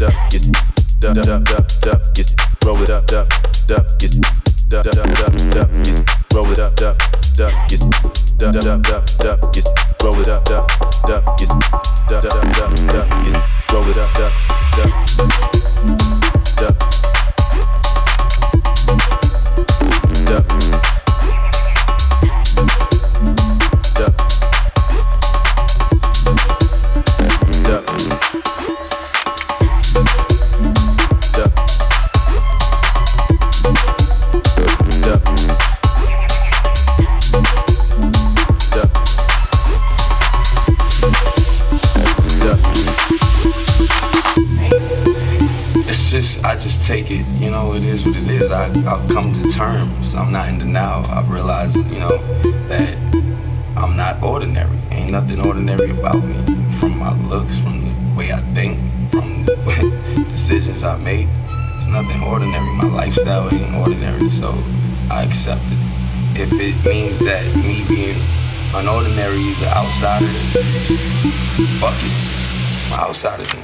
duck, yes, duck, duck, duck, duck, yes, roll it up, duck, duck, yes, duck, duck, duck, duck, yes, roll it up, duck, duck, yes, duck, duck, duck, duck, yes, roll it up, duck, duck, yes, duck, duck, duck, duck, yes, roll it up, duck, duck, duck. it's nothing ordinary. My lifestyle ain't ordinary, so I accept it. If it means that me being an ordinary is an outsider, fuck it. My outsider's in.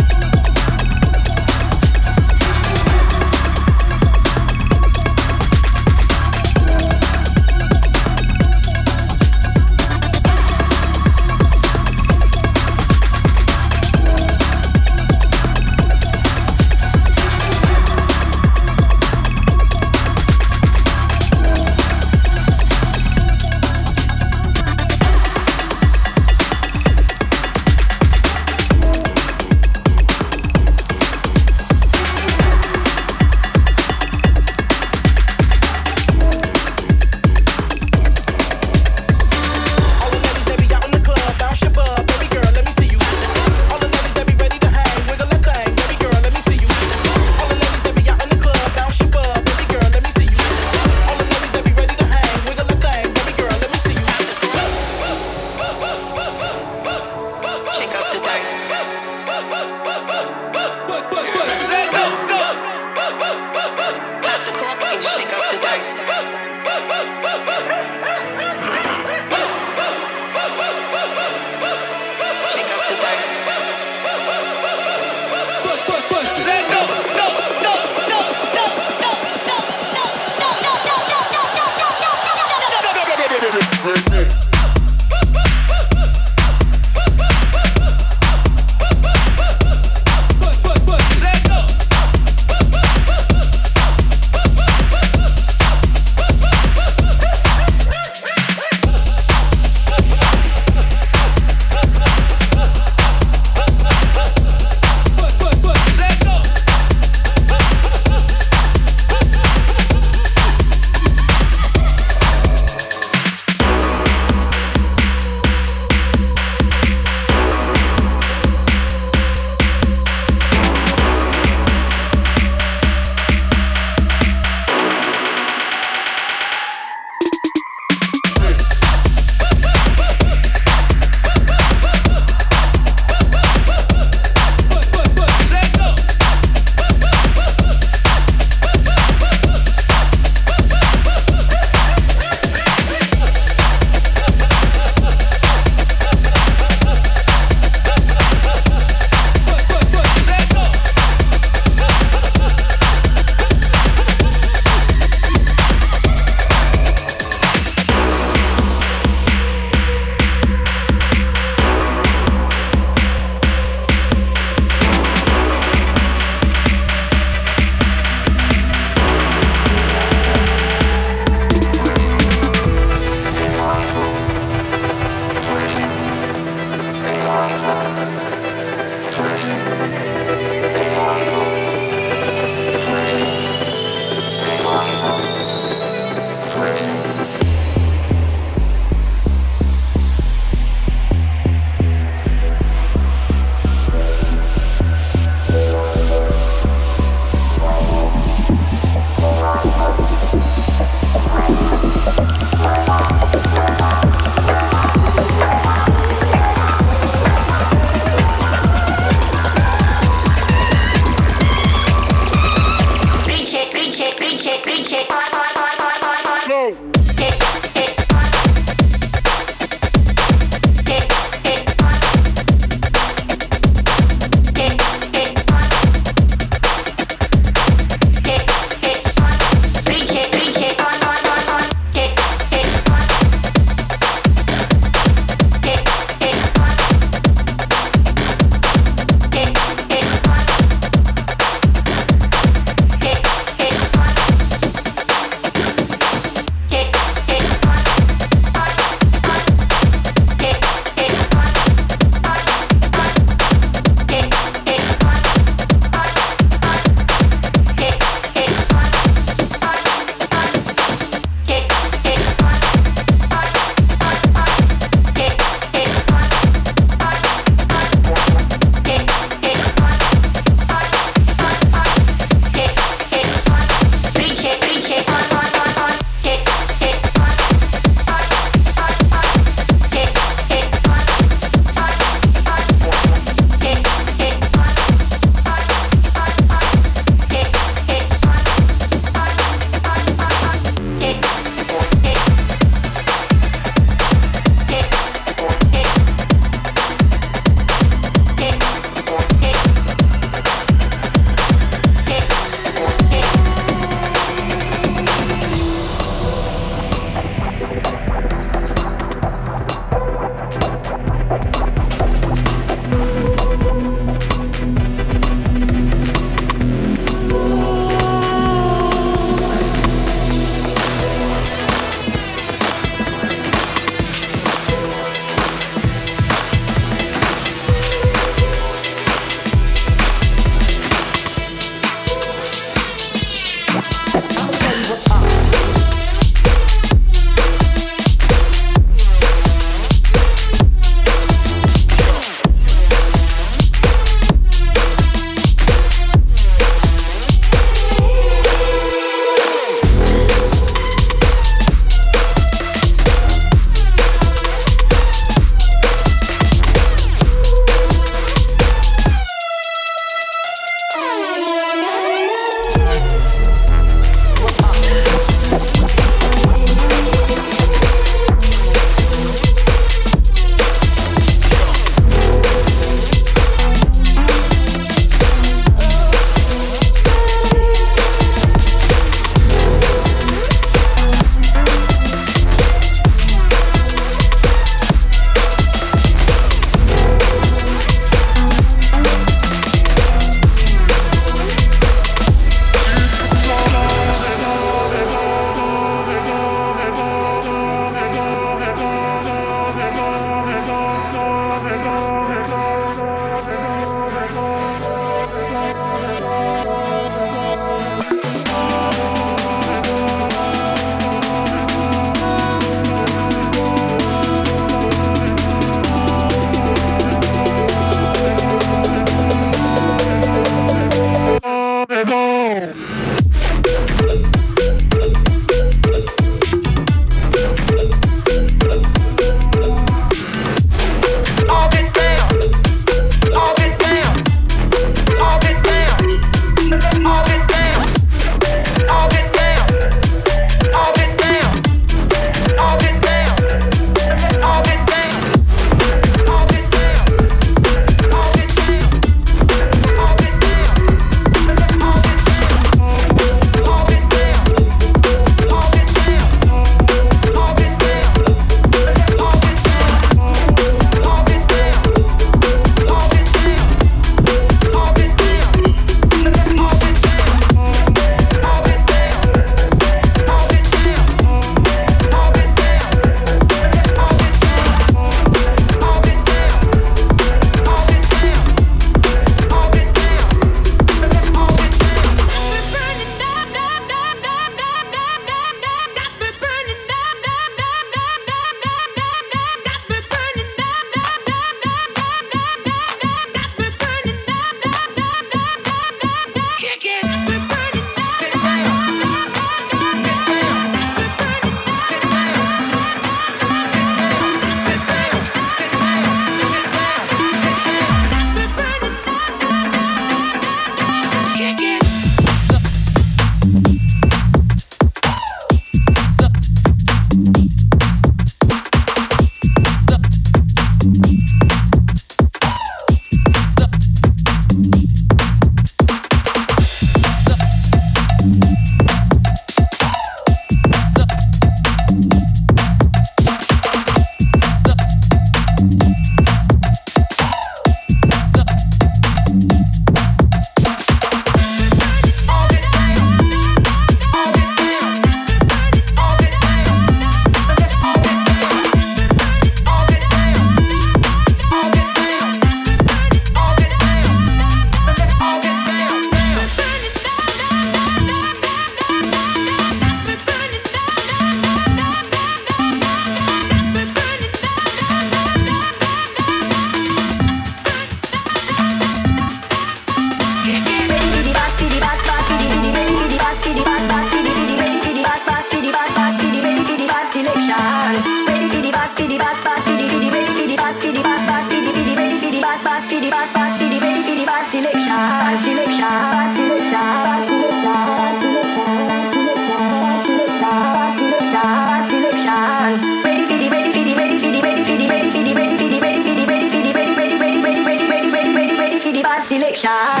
shine.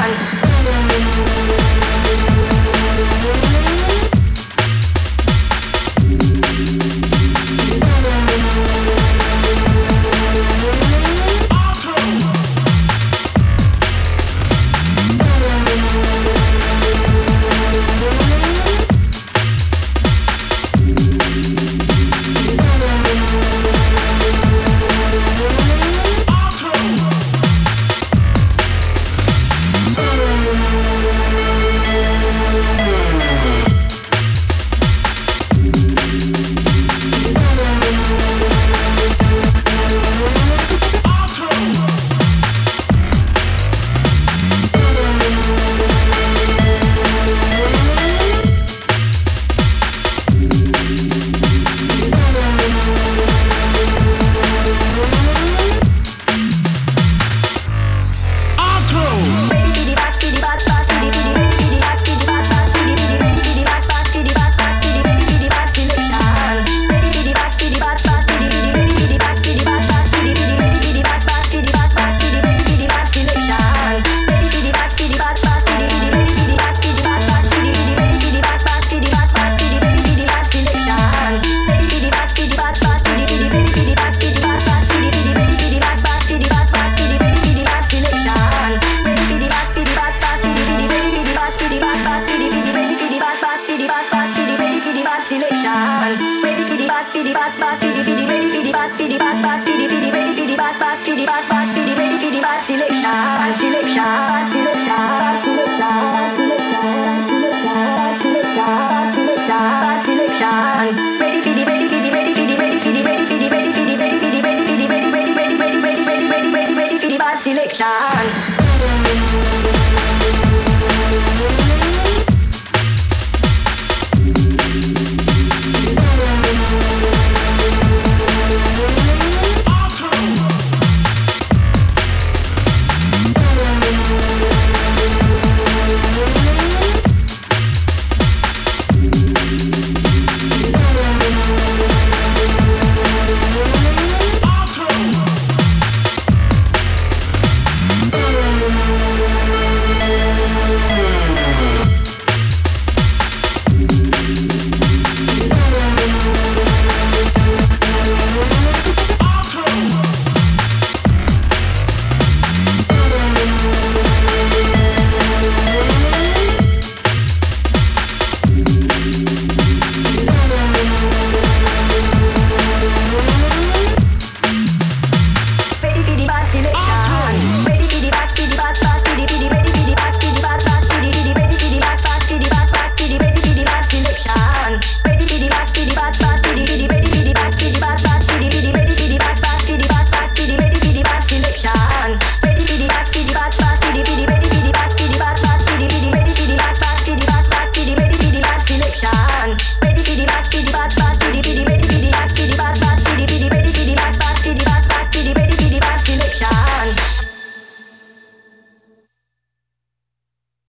bad, pity bad, bad, pity ready, pity bad selection, selection.